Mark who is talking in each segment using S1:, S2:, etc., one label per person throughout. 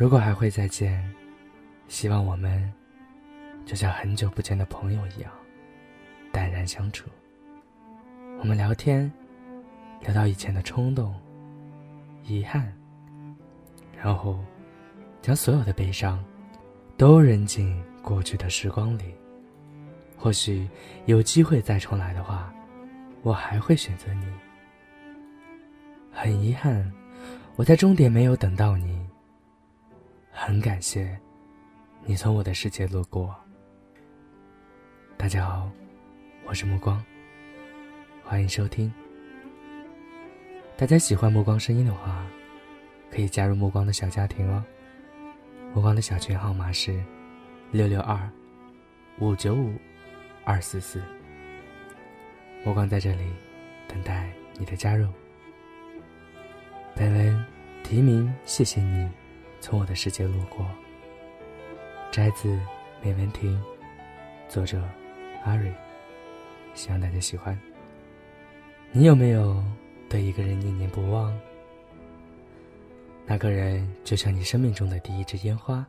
S1: 如果还会再见，希望我们就像很久不见的朋友一样淡然相处。我们聊天，聊到以前的冲动、遗憾，然后将所有的悲伤都扔进过去的时光里。或许有机会再重来的话，我还会选择你。很遗憾，我在终点没有等到你。很感谢，你从我的世界路过。大家好，我是目光，欢迎收听。大家喜欢目光声音的话，可以加入目光的小家庭哦。目光的小群号码是六六二五九五二四四。目光在这里等待你的加入。本文提名，谢谢你。从我的世界路过。摘自《美文亭》，作者阿瑞。希望大家喜欢。你有没有对一个人念念不忘？那个人就像你生命中的第一支烟花，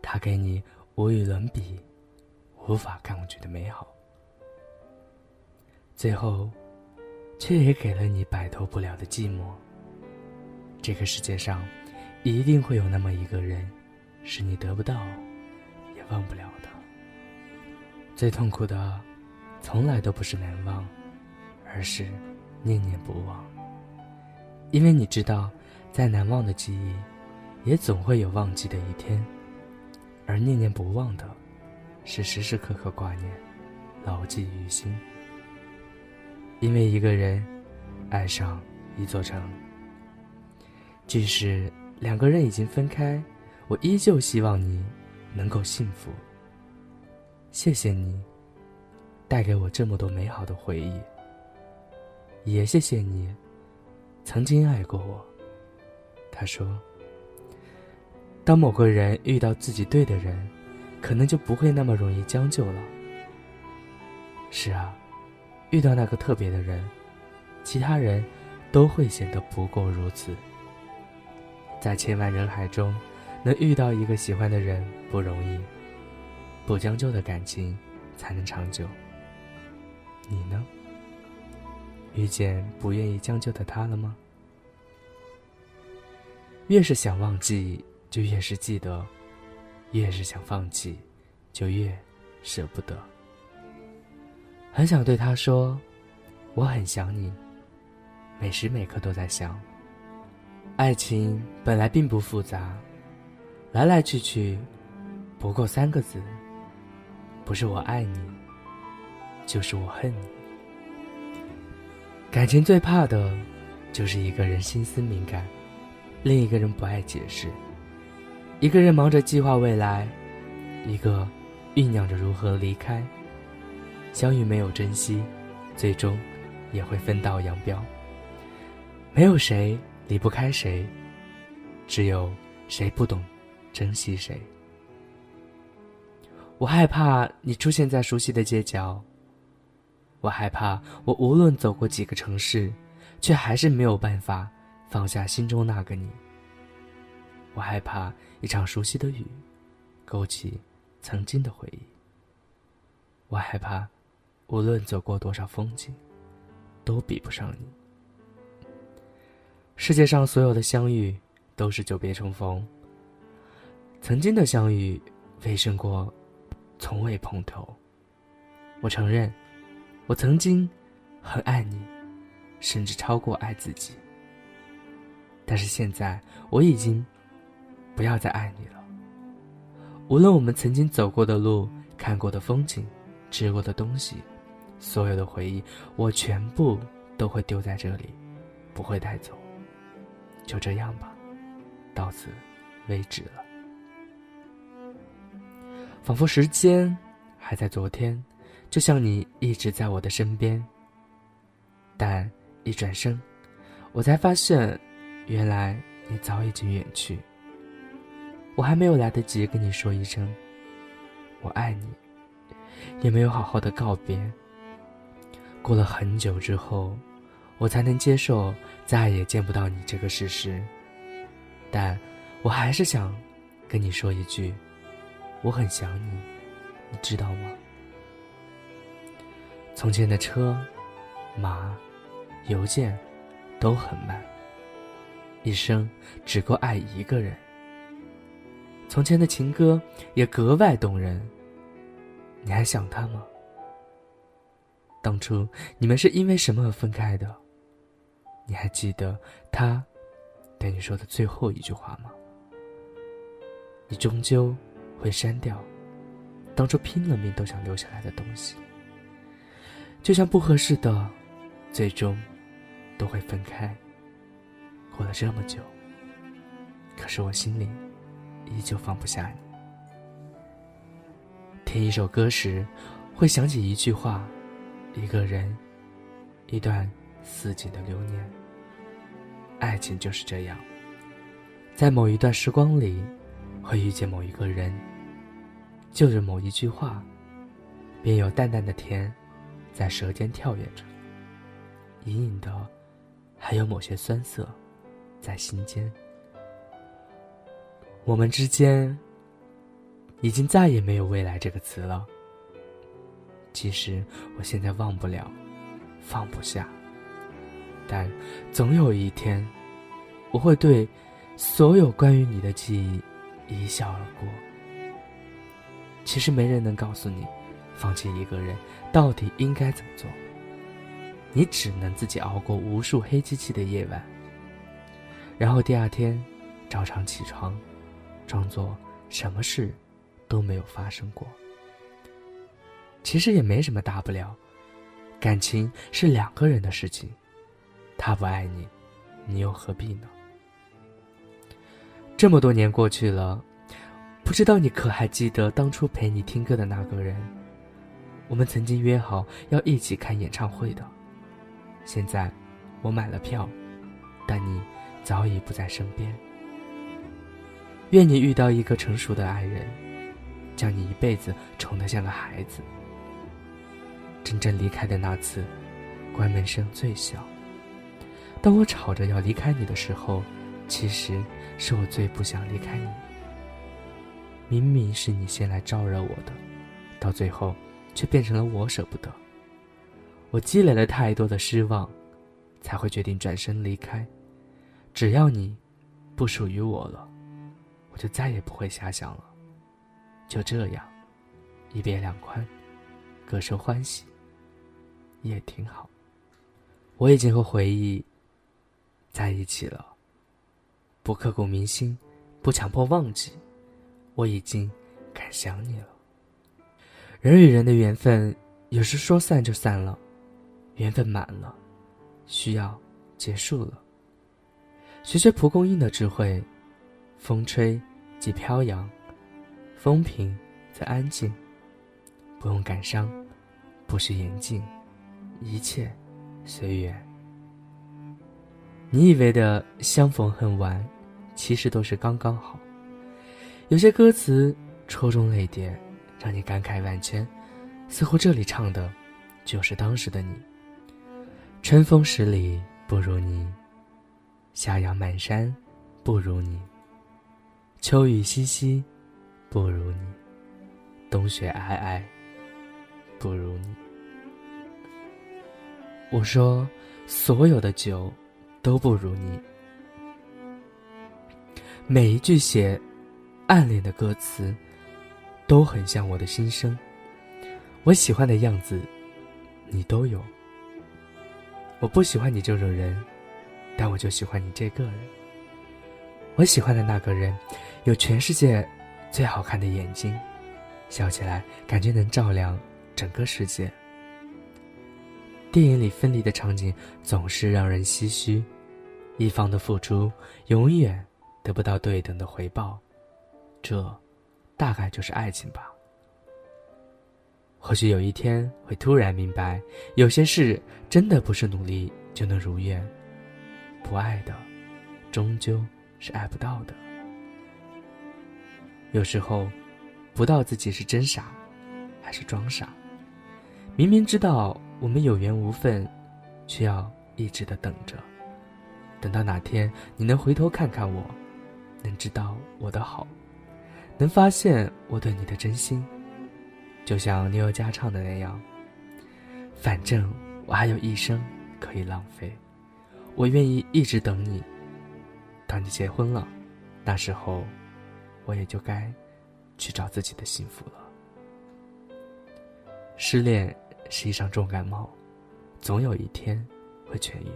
S1: 他给你无与伦比、无法抗拒的美好，最后，却也给了你摆脱不了的寂寞。这个世界上。一定会有那么一个人，是你得不到，也忘不了的。最痛苦的，从来都不是难忘，而是念念不忘。因为你知道，再难忘的记忆，也总会有忘记的一天，而念念不忘的，是时时刻刻挂念，牢记于心。因为一个人，爱上一座城，即使。两个人已经分开，我依旧希望你能够幸福。谢谢你带给我这么多美好的回忆，也谢谢你曾经爱过我。他说：“当某个人遇到自己对的人，可能就不会那么容易将就了。”是啊，遇到那个特别的人，其他人都会显得不过如此。在千万人海中，能遇到一个喜欢的人不容易，不将就的感情才能长久。你呢？遇见不愿意将就的他了吗？越是想忘记，就越是记得；越是想放弃，就越舍不得。很想对他说：“我很想你，每时每刻都在想。”爱情本来并不复杂，来来去去，不过三个字：不是我爱你，就是我恨你。感情最怕的，就是一个人心思敏感，另一个人不爱解释。一个人忙着计划未来，一个酝酿着如何离开。相遇没有珍惜，最终也会分道扬镳。没有谁。离不开谁，只有谁不懂珍惜谁。我害怕你出现在熟悉的街角，我害怕我无论走过几个城市，却还是没有办法放下心中那个你。我害怕一场熟悉的雨，勾起曾经的回忆。我害怕，无论走过多少风景，都比不上你。世界上所有的相遇都是久别重逢。曾经的相遇，未胜过从未碰头。我承认，我曾经很爱你，甚至超过爱自己。但是现在，我已经不要再爱你了。无论我们曾经走过的路、看过的风景、吃过的东西，所有的回忆，我全部都会丢在这里，不会带走。就这样吧，到此为止了。仿佛时间还在昨天，就像你一直在我的身边。但一转身，我才发现，原来你早已经远去。我还没有来得及跟你说一声“我爱你”，也没有好好的告别。过了很久之后，我才能接受再也见不到你这个事实。但我还是想跟你说一句：“我很想你，你知道吗？”从前的车、马、邮件都很慢，一生只够爱一个人。从前的情歌也格外动人。你还想他吗？当初你们是因为什么而分开的？你还记得他对你说的最后一句话吗？你终究会删掉当初拼了命都想留下来的东西，就像不合适的，最终都会分开。过了这么久，可是我心里。依旧放不下你。听一首歌时，会想起一句话，一个人，一段似锦的流年。爱情就是这样，在某一段时光里，会遇见某一个人，就着某一句话，便有淡淡的甜，在舌尖跳跃着，隐隐的，还有某些酸涩，在心间。我们之间已经再也没有“未来”这个词了。其实我现在忘不了，放不下，但总有一天，我会对所有关于你的记忆一笑而过。其实没人能告诉你，放弃一个人到底应该怎么做。你只能自己熬过无数黑漆漆的夜晚，然后第二天照常起床。装作什么事都没有发生过。其实也没什么大不了，感情是两个人的事情，他不爱你，你又何必呢？这么多年过去了，不知道你可还记得当初陪你听歌的那个人？我们曾经约好要一起看演唱会的。现在我买了票，但你早已不在身边。愿你遇到一个成熟的爱人，将你一辈子宠得像个孩子。真正离开的那次，关门声最小。当我吵着要离开你的时候，其实是我最不想离开你。明明是你先来招惹我的，到最后却变成了我舍不得。我积累了太多的失望，才会决定转身离开。只要你不属于我了。我就再也不会瞎想了。就这样，一别两宽，各生欢喜，也挺好。我已经和回忆在一起了，不刻骨铭心，不强迫忘记。我已经敢想你了。人与人的缘分，有时说散就散了，缘分满了，需要结束了。学学蒲公英的智慧。风吹，即飘扬；风平，则安静。不用感伤，不需言尽，一切随缘。你以为的相逢恨晚，其实都是刚刚好。有些歌词戳中泪点，让你感慨万千，似乎这里唱的，就是当时的你。春风十里不如你，夏阳满山不如你。秋雨淅淅，不如你；冬雪皑皑，不如你。我说，所有的酒都不如你。每一句写暗恋的歌词，都很像我的心声。我喜欢的样子，你都有。我不喜欢你这种人，但我就喜欢你这个人。我喜欢的那个人。有全世界最好看的眼睛，笑起来感觉能照亮整个世界。电影里分离的场景总是让人唏嘘，一方的付出永远得不到对等的回报，这大概就是爱情吧。或许有一天会突然明白，有些事真的不是努力就能如愿，不爱的，终究是爱不到的。有时候，不到自己是真傻，还是装傻。明明知道我们有缘无分，却要一直的等着。等到哪天你能回头看看我，能知道我的好，能发现我对你的真心，就像牛友佳唱的那样。反正我还有一生可以浪费，我愿意一直等你。当你结婚了，那时候。我也就该去找自己的幸福了。失恋是一场重感冒，总有一天会痊愈。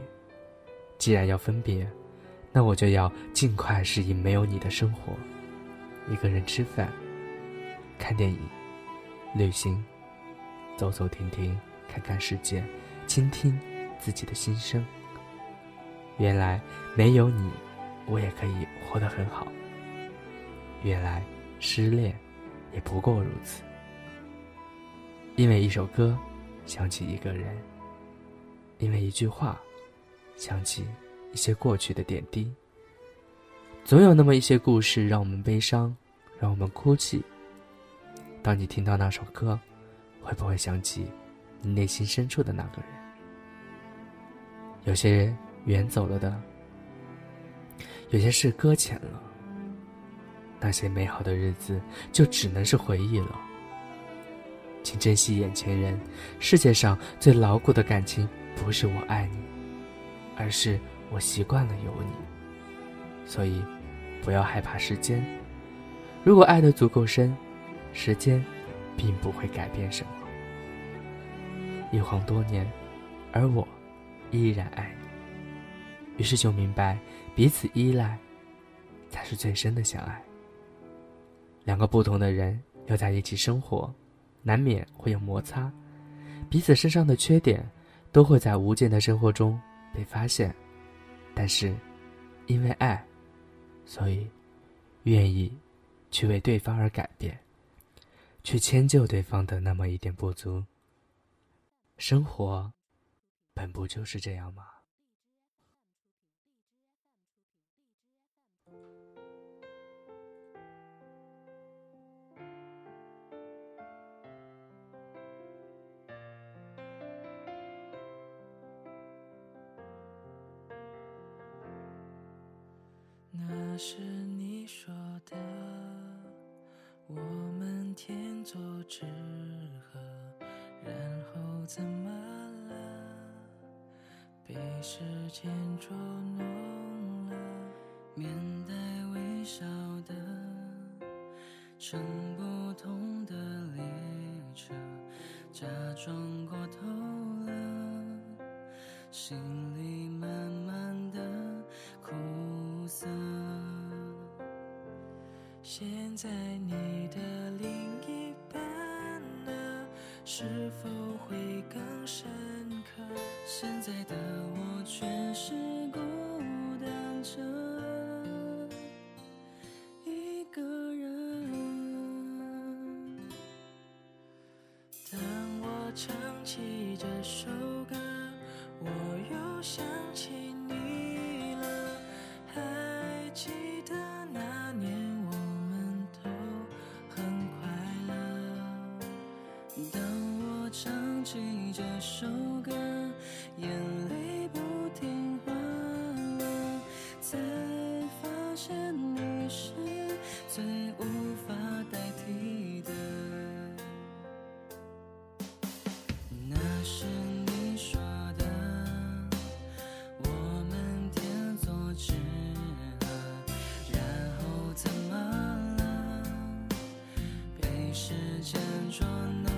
S1: 既然要分别，那我就要尽快适应没有你的生活。一个人吃饭、看电影、旅行、走走停停，看看世界，倾听自己的心声。原来没有你，我也可以活得很好。原来，失恋也不过如此。因为一首歌，想起一个人；因为一句话，想起一些过去的点滴。总有那么一些故事，让我们悲伤，让我们哭泣。当你听到那首歌，会不会想起你内心深处的那个人？有些人远走了的，有些事搁浅了。那些美好的日子就只能是回忆了。请珍惜眼前人，世界上最牢固的感情不是我爱你，而是我习惯了有你。所以，不要害怕时间。如果爱的足够深，时间并不会改变什么。一晃多年，而我依然爱你。于是就明白，彼此依赖才是最深的相爱。两个不同的人要在一起生活，难免会有摩擦，彼此身上的缺点都会在无间的生活中被发现。但是，因为爱，所以愿意去为对方而改变，去迁就对方的那么一点不足。生活本不就是这样吗？
S2: 是你说的，我们天作之合，然后怎么了？被时间捉弄了，面带微笑的，现在你的另一半呢？是否会更深刻？现在的我却是孤唱起这首歌，眼泪不听话了，才发现你是最无法代替的。那是你说的，我们天作之合，然后怎么了？被时间捉弄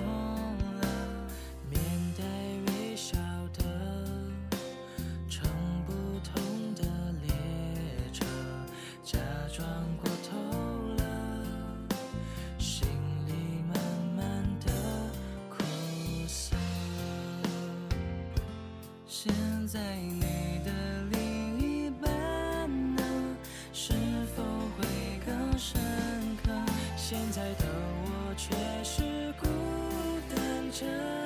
S2: 是孤单着